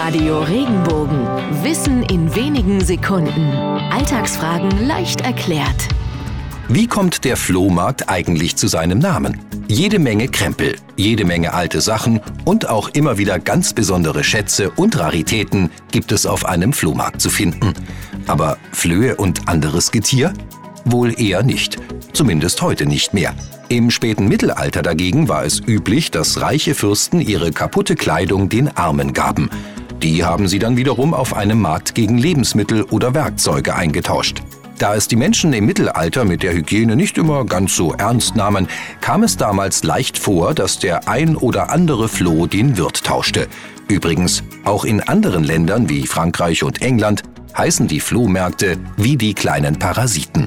Radio Regenbogen. Wissen in wenigen Sekunden. Alltagsfragen leicht erklärt. Wie kommt der Flohmarkt eigentlich zu seinem Namen? Jede Menge Krempel, jede Menge alte Sachen und auch immer wieder ganz besondere Schätze und Raritäten gibt es auf einem Flohmarkt zu finden. Aber Flöhe und anderes Getier? Wohl eher nicht. Zumindest heute nicht mehr. Im späten Mittelalter dagegen war es üblich, dass reiche Fürsten ihre kaputte Kleidung den Armen gaben. Die haben sie dann wiederum auf einem Markt gegen Lebensmittel oder Werkzeuge eingetauscht. Da es die Menschen im Mittelalter mit der Hygiene nicht immer ganz so ernst nahmen, kam es damals leicht vor, dass der ein oder andere Floh den Wirt tauschte. Übrigens, auch in anderen Ländern wie Frankreich und England heißen die Flohmärkte wie die kleinen Parasiten.